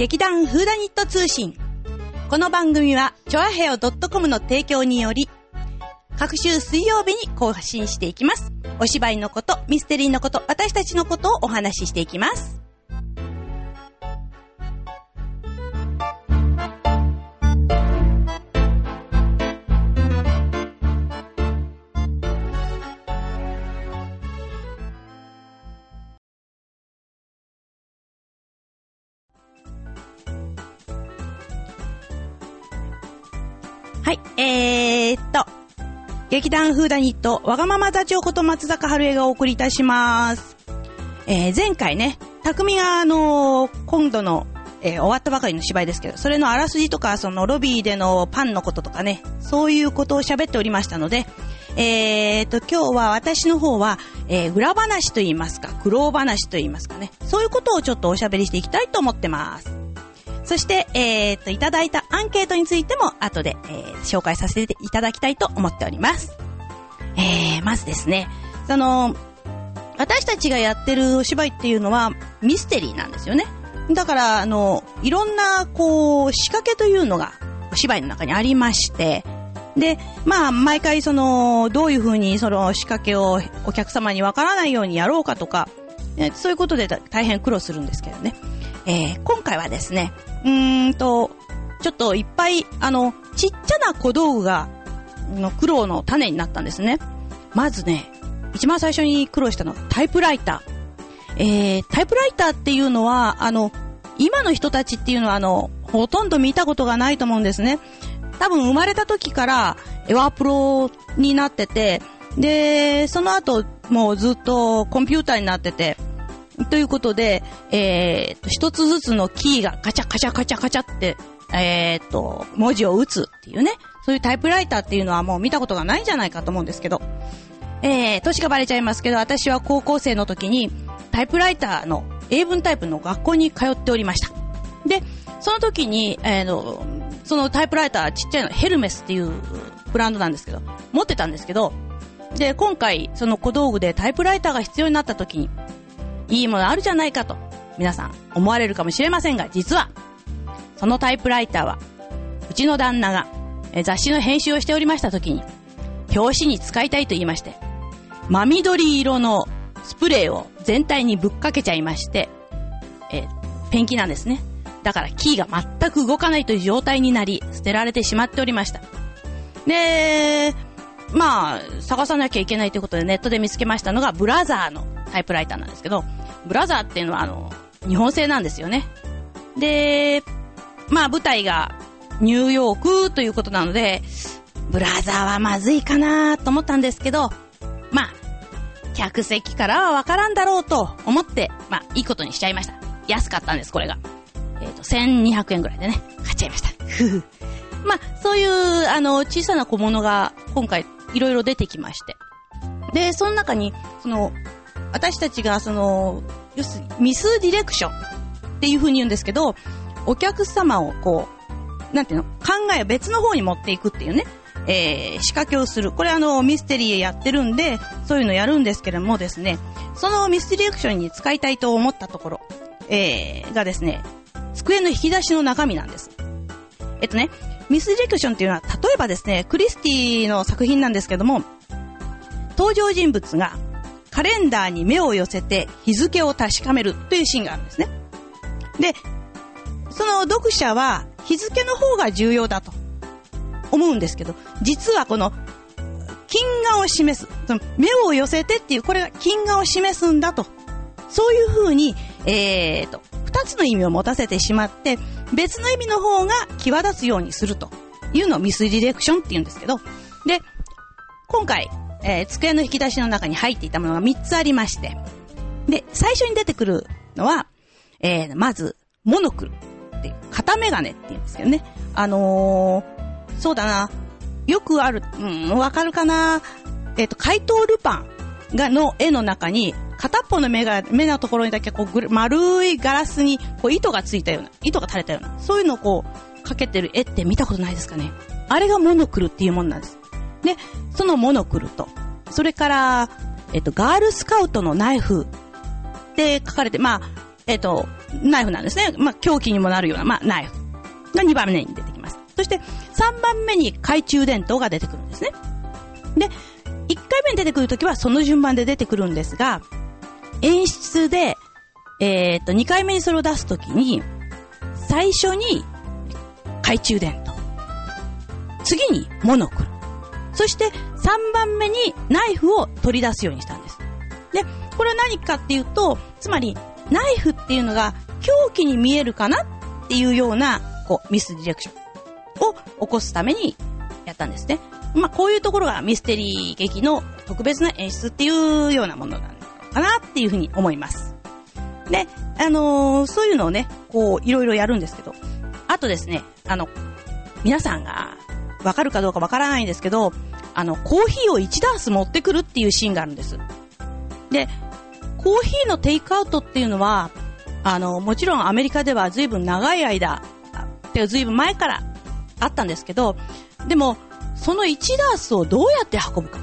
劇団フーダニット通信。この番組は、チョアヘオ .com の提供により、各週水曜日に更新していきます。お芝居のこと、ミステリーのこと、私たちのことをお話ししていきます。えーっと、劇団フーダニット、わがまま座長こと松坂春江がお送りいたします。えー、前回ね、匠があのー今度の、えー終わったばかりの芝居ですけど、それのあらすじとか、そのロビーでのパンのこととかね、そういうことを喋っておりましたので、えーと、今日は私の方は、えー裏話と言いますか、苦労話と言いますかね、そういうことをちょっとおしゃべりしていきたいと思ってます。そして、えー、と、いただいたアンケートについても後で、えー紹介させていただきたいと思っております。えー、まずですね、その、私たちがやってるお芝居っていうのはミステリーなんですよね。だから、あの、いろんな、こう、仕掛けというのがお芝居の中にありまして、で、まあ、毎回その、どういうふうにその仕掛けをお客様にわからないようにやろうかとか、そういうことで大変苦労するんですけどね。えー今回はですね、うーんと、ちょっといっぱい、あの、ちっちゃな小道具が、の苦労の種になったんですね。まずね、一番最初に苦労したのがタイプライター。えー、タイプライターっていうのは、あの、今の人たちっていうのは、あの、ほとんど見たことがないと思うんですね。多分生まれた時から、エワープロになってて、で、その後、もうずっとコンピューターになってて、ということで、えー、一つずつのキーがカチャカチャカチャカチャって、えーと、文字を打つっていうね、そういうタイプライターっていうのはもう見たことがないんじゃないかと思うんですけど、えー、年がバレちゃいますけど、私は高校生の時に、タイプライターの英文タイプの学校に通っておりました。で、その時に、えーの、そのタイプライターちっちゃいの、ヘルメスっていうブランドなんですけど、持ってたんですけど、で、今回、その小道具でタイプライターが必要になった時に、いいものあるじゃないかと、皆さん思われるかもしれませんが、実は、そのタイプライターは、うちの旦那がえ雑誌の編集をしておりました時に、表紙に使いたいと言いまして、真緑色のスプレーを全体にぶっかけちゃいまして、えペンキなんですね。だからキーが全く動かないという状態になり、捨てられてしまっておりました。で、まあ、探さなきゃいけないということでネットで見つけましたのが、ブラザーのタイプライターなんですけど、ブラザーっていうのはあの、日本製なんですよね。で、まあ舞台がニューヨークということなので、ブラザーはまずいかなと思ったんですけど、まあ、客席からはわからんだろうと思って、まあ、いいことにしちゃいました。安かったんです、これが。えっ、と、1200円ぐらいでね、買っちゃいました。ふふ。まあ、そういう、あの、小さな小物が今回いろいろ出てきまして。で、その中に、その、私たちがその、要するにミスディレクションっていう風に言うんですけど、お客様をこう、なんていうの、考えを別の方に持っていくっていうね、えー、仕掛けをする。これあの、ミステリーやってるんで、そういうのやるんですけれどもですね、そのミスディレクションに使いたいと思ったところ、えー、がですね、机の引き出しの中身なんです。えっとね、ミスディレクションっていうのは、例えばですね、クリスティの作品なんですけども、登場人物がカレンダーに目を寄せて日付を確かめるというシーンがあるんですね。で、その読者は日付の方が重要だと思うんですけど、実はこの金眼を示す、その目を寄せてっていう、これが金眼を示すんだと。そういう風に、えーと、二つの意味を持たせてしまって、別の意味の方が際立つようにするというのをミスディレクションって言うんですけど、で、今回、えー机の引き出しの中に入っていたものが3つありまして、で、最初に出てくるのは、えーまず、モノクルっていう、片メガネって言うんですけどね。あのーそうだな、よくある、うん、わかるかなえっ、と、怪盗ルパンが、の絵の中に、片っぽの目が、目のところにだけこう、丸いガラスに、こう糸がついたような、糸が垂れたような、そういうのをこう、かけてる絵って見たことないですかねあれがモノクルっていうものなんです。で、そのモノクルと、それから、えっと、ガールスカウトのナイフって書かれて、まあ、えっと、ナイフなんですね。まあ、凶器にもなるような、まあ、ナイフが2番目に出てきます。そして3番目に懐中電灯が出てくるんですね。で、1回目に出てくるときはその順番で出てくるんですが、演出で、えっ、と、2回目にそれを出すときに、最初に懐中電灯。次にモノクロ。そして3番目にナイフを取り出すようにしたんです。で、これは何かっていうと、つまりナイフっていうのが凶器に見えるかなっていうような、こう、ミスディレクションを起こすためにやったんですね。まあ、こういうところがミステリー劇の特別な演出っていうようなものなのかなっていうふうに思います。で、あのー、そういうのをね、こう、いろいろやるんですけど、あとですね、あの、皆さんがわかるかどうかわからないんですけど、あの、コーヒーを1ダース持ってくるっていうシーンがあるんです。で、コーヒーのテイクアウトっていうのは、あの、もちろんアメリカでは随分長い間、て随分前からあったんですけど、でも、その1ダースをどうやって運ぶか。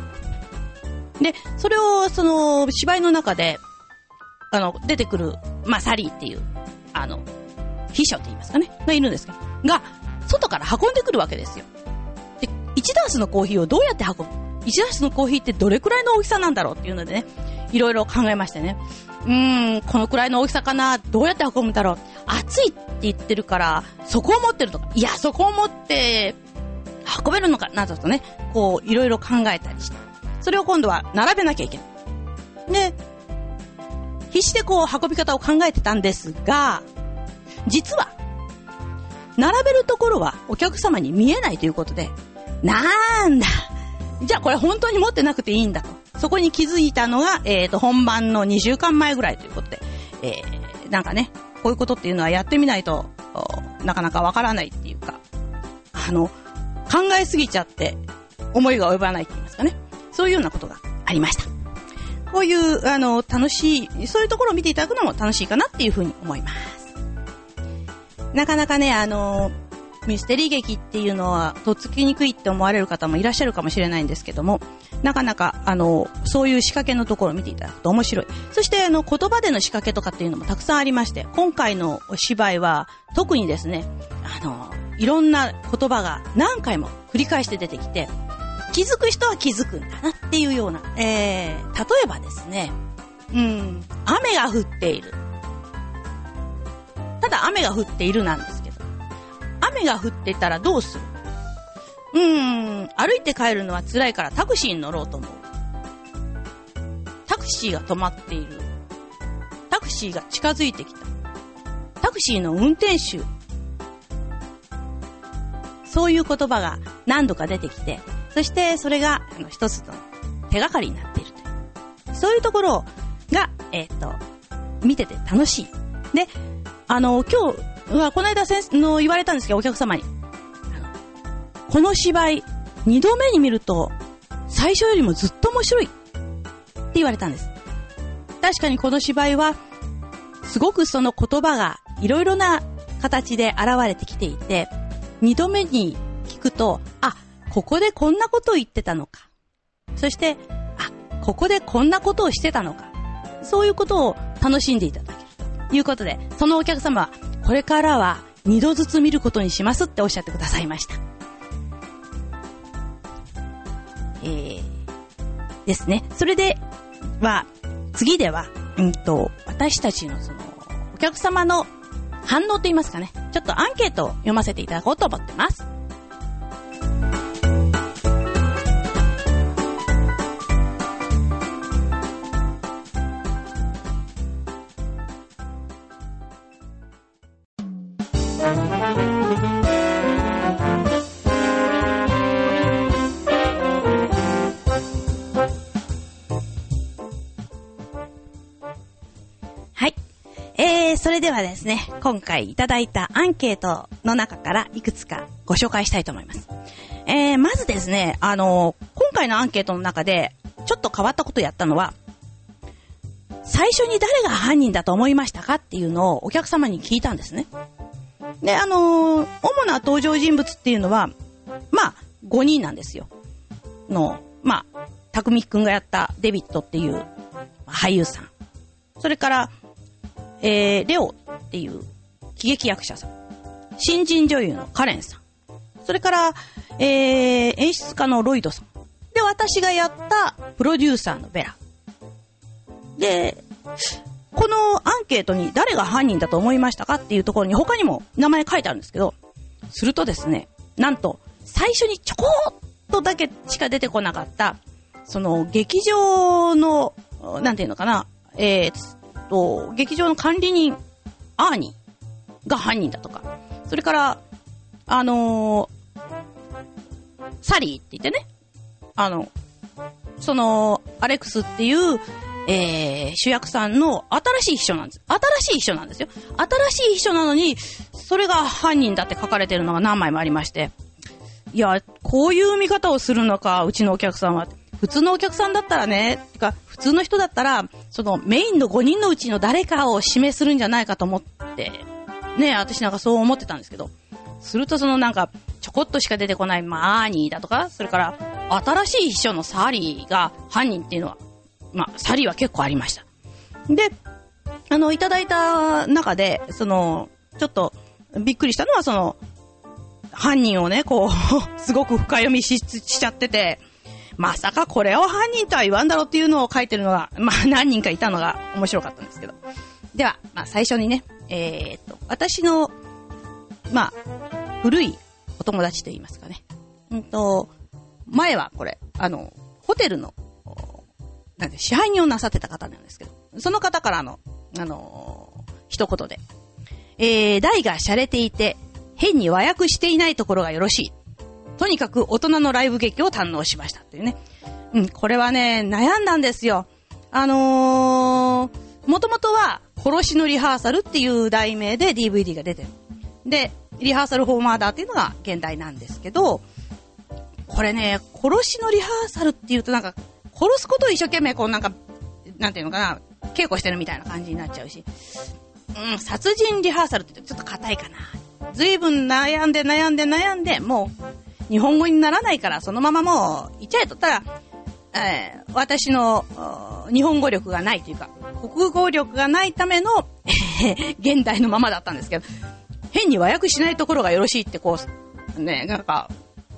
で、それを、その、芝居の中で、あの、出てくる、まあ、サリーっていう、あの、秘書って言いますかね、がいるんですけど、が、外から運んでくるわけですよ。1ダースのコーヒーをどうやって運ぶ ?1 ダースのコーヒーってどれくらいの大きさなんだろうっていうのでね、いろいろ考えましてね。うーん、このくらいの大きさかな？どうやって運ぶんだろう？熱いって言ってるから、そこを持ってるとか、いや、そこを持って、運べるのかな？どとね、こう、いろいろ考えたりして。それを今度は並べなきゃいけない。で、必死でこう、運び方を考えてたんですが、実は、並べるところはお客様に見えないということで、なんだじゃあこれ本当に持ってなくていいんだと。そこに気づいたのが、えっ、ー、と、本番の2週間前ぐらいということで、えー、なんかね、こういうことっていうのはやってみないと、なかなかわからないっていうか、あの、考えすぎちゃって、思いが及ばないって言いますかね。そういうようなことがありました。こういう、あの、楽しい、そういうところを見ていただくのも楽しいかなっていうふうに思います。なかなかね、あの、ミステリー劇っていうのは、とっつきにくいって思われる方もいらっしゃるかもしれないんですけども、なかなか、あの、そういう仕掛けのところを見ていただくと面白い。そして、あの、言葉での仕掛けとかっていうのもたくさんありまして、今回のお芝居は、特にですね、あの、いろんな言葉が何回も繰り返して出てきて、気づく人は気づくんだなっていうような、えー、例えばですね、うん、雨が降っている。ただ雨が降っているなんです、雨が降ってたらどうする？うーん、歩いて帰るのは辛いからタクシーに乗ろうと思う。タクシーが止まっている。タクシーが近づいてきた。タクシーの運転手。そういう言葉が何度か出てきて、そしてそれがあの一つの手がかりになっているという。そういうところが、えっ、と、見てて楽しい。で、あの、今日はこの間先の言われたんですけど、お客様に。この芝居、二度目に見ると、最初よりもずっと面白い。って言われたんです。確かにこの芝居は、すごくその言葉がいろいろな形で現れてきていて、二度目に聞くと、あ、ここでこんなことを言ってたのか。そして、あ、ここでこんなことをしてたのか。そういうことを楽しんでいただけるということで、そのお客様は、これからは2度ずつ見ることにしますっておっしゃってくださいました。えー、ですね。それでは、次では、うんと、私たちのその、お客様の反応と言いますかね。ちょっとアンケートを読ませていただこうと思ってます。それではですね、今回いただいたアンケートの中からいくつかご紹介したいと思います。えー、まずですね、あの今回のアンケートの中で、ちょっと変わったことやったのは、最初に誰が犯人だと思いましたかっていうのをお客様に聞いたんですね。で、あのー、主な登場人物っていうのは、まあ、5人なんですよ。の、まあ、たくみくんがやったデビットっていう俳優さん。それから、えー、レオっていう喜劇役者さん。新人女優のカレンさん。それから、えー、演出家のロイドさん。で、私がやったプロデューサーのベラ。で、このアンケートに誰が犯人だと思いましたかっていうところに他にも名前書いてあるんですけど、するとですね、なんと、最初にちょこっとだけしか出てこなかった、その、劇場の、なんていうのかな、えー、と、劇場の管理人、アーニーが犯人だとか、それから、あのー、サリーって言ってね、あの、その、アレックスっていう、えー、主役さんの新しい秘書なんです。新しい秘書なんですよ。新しい秘書なのに、それが犯人だって書かれてるのが何枚もありまして。いや、こういう見方をするのか、うちのお客さんは。普通のお客さんだったらね、てか、普通の人だったら、そのメインの5人のうちの誰かを指名するんじゃないかと思って、ね、私なんかそう思ってたんですけど。するとそのなんか、ちょこっとしか出てこないマーニーだとか、それから、新しい秘書のサリーが犯人っていうのは、まあ、サリーは結構ありました。で、あの、いただいた中で、その、ちょっと、びっくりしたのは、その、犯人をね、こう、すごく深読みししちゃってて、まさかこれを犯人とは言わんだろうっていうのを書いてるのが、まあ何人かいたのが面白かったんですけど。では、まあ最初にね、えー、っと、私の、まあ、古いお友達と言いますかね。うんと、前はこれ、あの、ホテルのなんで支配人をなさってた方なんですけど、その方からの、あのー、一言で、えー、台が洒落ていて、変に和訳していないところがよろしい。とにかく大人のライブ劇を堪能しましたっていうね。うん、これはね、悩んだんですよ。あのー、もともとは、殺しのリハーサルっていう題名で DVD が出てる。で、リハーサルフォーマーダーっていうのが現代なんですけど、これね、殺しのリハーサルっていうとなんか殺すことを一生懸命こうなんか、なんていうのかな、稽古してるみたいな感じになっちゃうし、うん、殺人リハーサルってちょっと硬いかな。ずいぶん悩んで悩んで悩んで、もう、日本語にならないから、そのままもう、いっちゃえとったら、えー、私の、日本語力がないというか、国語力がないための、現代のままだったんですけど、変に和訳しないところがよろしいってこう、ね、なんか、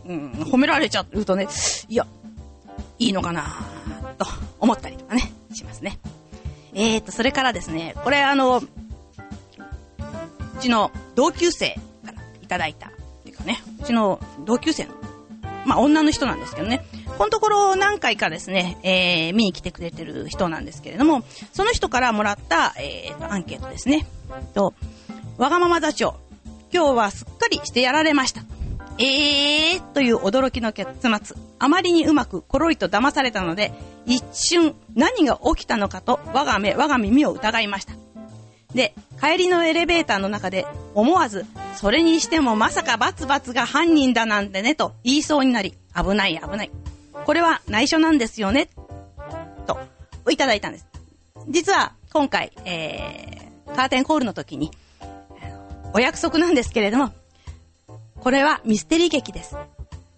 うん、褒められちゃうとね、いや、いいのかなと思ったりとかね、しますね。えーと、それからですね、これあの、うちの同級生からいただいた、かね、うちの同級生の、まあ女の人なんですけどね、このところ何回かですね、えー、見に来てくれてる人なんですけれども、その人からもらった、えー、アンケートですね。と、わがまま座長、今日はすっかりしてやられました。えーという驚きの結末。あまりにうまくコロリと騙されたので、一瞬何が起きたのかと我が目、我が耳を疑いました。で、帰りのエレベーターの中で思わず、それにしてもまさかバツバツが犯人だなんてねと言いそうになり、危ない危ない。これは内緒なんですよね。と、いただいたんです。実は今回、えー、カーテンコールの時に、お約束なんですけれども、これはミステリー劇です。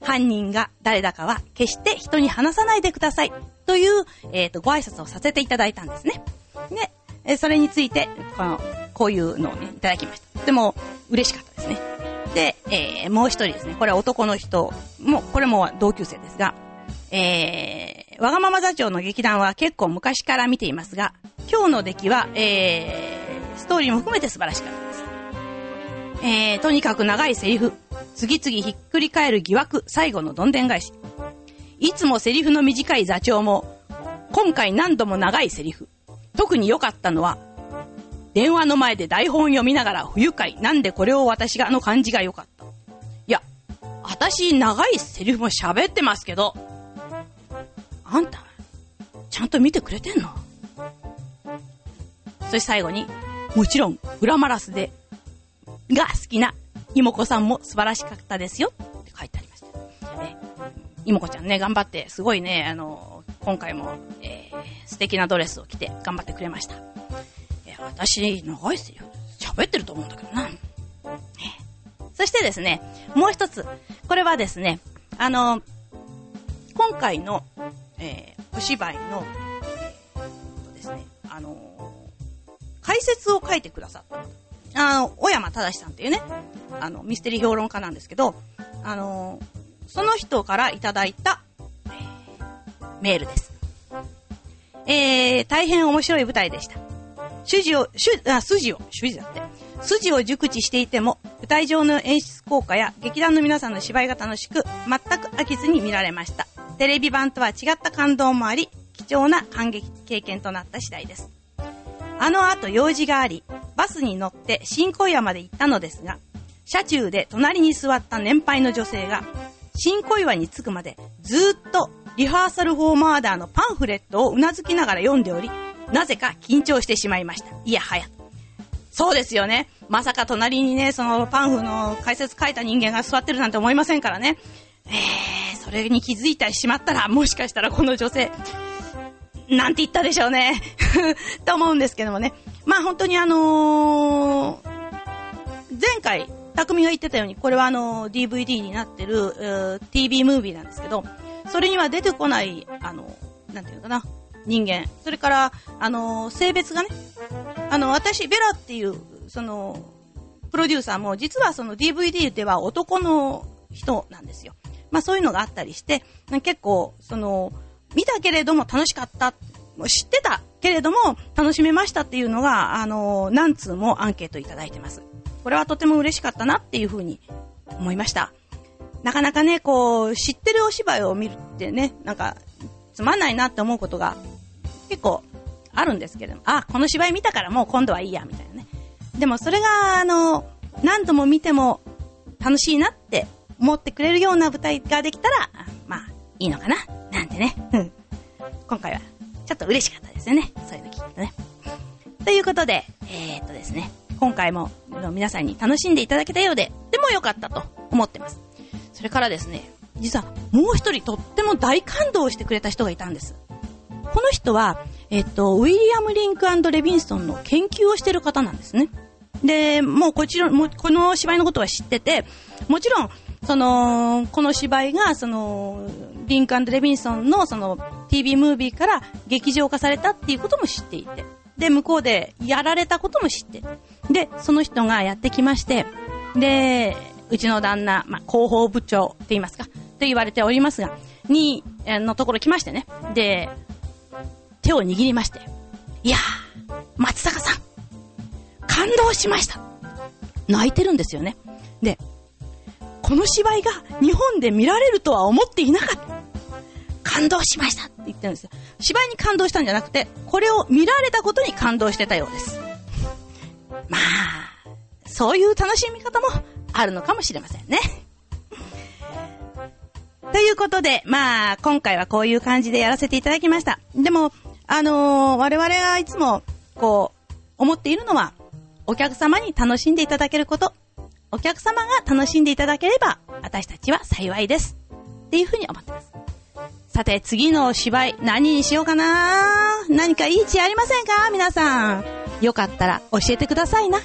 犯人が誰だかは決して人に話さないでください。という、えっ、ー、と、ご挨拶をさせていただいたんですね。で、それについて、この、こういうのをね、いただきました。とても嬉しかったですね。で、えー、もう一人ですね。これは男の人も、これも同級生ですが、えー、わがまま座長の劇団は結構昔から見ていますが、今日の出来は、えー、ストーリーも含めて素晴らしかったです。えー、とにかく長いセリフ、次々ひっくり返る疑惑、最後のどんでん返し。いつもセリフの短い座長も、今回何度も長いセリフ。特に良かったのは、電話の前で台本読みながら不愉快。なんでこれを私があの感じが良かった。いや、私長いセリフも喋ってますけど、あんた、ちゃんと見てくれてんの？そして最後に、もちろん、裏マラスで、が好きな妹子さんも素晴らしかったですよって書いてありました。え、妹子ちゃんね、頑張って、すごいね、あの、今回も、えー、素敵なドレスを着て頑張ってくれました。私、長いっすよ。喋ってると思うんだけどな。ね、そしてですね、もう一つ。これはですね、あの、今回の、えー、お芝居の、えー、ですね、あの解説を書いてくださった。あの、小山正さんっていうね、あの、ミステリー評論家なんですけど、あの、その人からいただいた、えー、メールです。えー、大変面白い舞台でした。主事を、あ、筋を、主事だって。筋を熟知していても、舞台上の演出効果や劇団の皆さんの芝居が楽しく、全く飽きずに見られました。テレビ版とは違った感動もあり、貴重な感激経験となった次第です。あの後用事があり、バスに乗って新小岩まで行ったのですが、車中で隣に座った年配の女性が、新小岩に着くまでずっとリハーサルフォーマーダーのパンフレットをうなずきながら読んでおり、なぜか緊張してしまいました。いやはや。そうですよね。まさか隣にね、そのパンフの解説書いた人間が座ってるなんて思いませんからね。えー、それに気づいてしまったら、もしかしたらこの女性、なんて言ったでしょうね。と思うんですけどもね。まあ本当にあのー、前回、匠が言ってたように、これはあのー、DVD になってる、TV ムービーなんですけど、それには出てこない、あのー、なんていうのかな、人間。それから、あの性別がね、あの、私、ベラっていう、その、プロデューサーも、実はその DVD では男の人なんですよ。まあそういうのがあったりして、結構、その、見たけれども楽しかった、知ってたけれども楽しめましたっていうのが、あの、何通もアンケートいただいてます。これはとても嬉しかったなっていうふうに思いました。なかなかね、こう、知ってるお芝居を見るってね、なんか、つまんないなって思うことが結構あるんですけれども、あ、この芝居見たからもう今度はいいや、みたいなね。でもそれが、あの、何度も見ても楽しいなって思ってくれるような舞台ができたら、まあ、いいのかな、なんてね。今回は、ちょっと嬉しかったですよね。そういうの聞いてね。ということで、えー、っとですね、今回も皆さんに楽しんでいただけたようで、でも良かったと思ってます。それからですね、実はもう一人とっても大感動してくれた人がいたんです。この人は、えっと、ウィリアム・リンクレビンストンの研究をしてる方なんですね。で、もうこちら、もこの芝居のことは知ってて、もちろん、その、この芝居が、その、リンクレビンストンのその TV ムービーから劇場化されたっていうことも知っていて、で、向こうでやられたことも知って、で、その人がやってきまして、で、うちの旦那、まあ、広報部長って言いますか、と言われておりますが、に、のところ来ましてね。で、手を握りまして、いやー、松坂さん、感動しました。泣いてるんですよね。で、この芝居が日本で見られるとは思っていなかった。感動しましたって言ってるんですよ。芝居に感動したんじゃなくて、これを見られたことに感動してたようです。まあ、そういう楽しみ方もあるのかもしれませんね。ということで、まあ、今回はこういう感じでやらせていただきました。でも、あのー、我々がいつも、こう、思っているのは、お客様に楽しんでいただけること、お客様が楽しんでいただければ、私たちは幸いです。っていうふうに思ってます。さて、次の芝居、何にしようかな？何かいい知恵ありませんか？皆さん。よかったら教えてくださいな。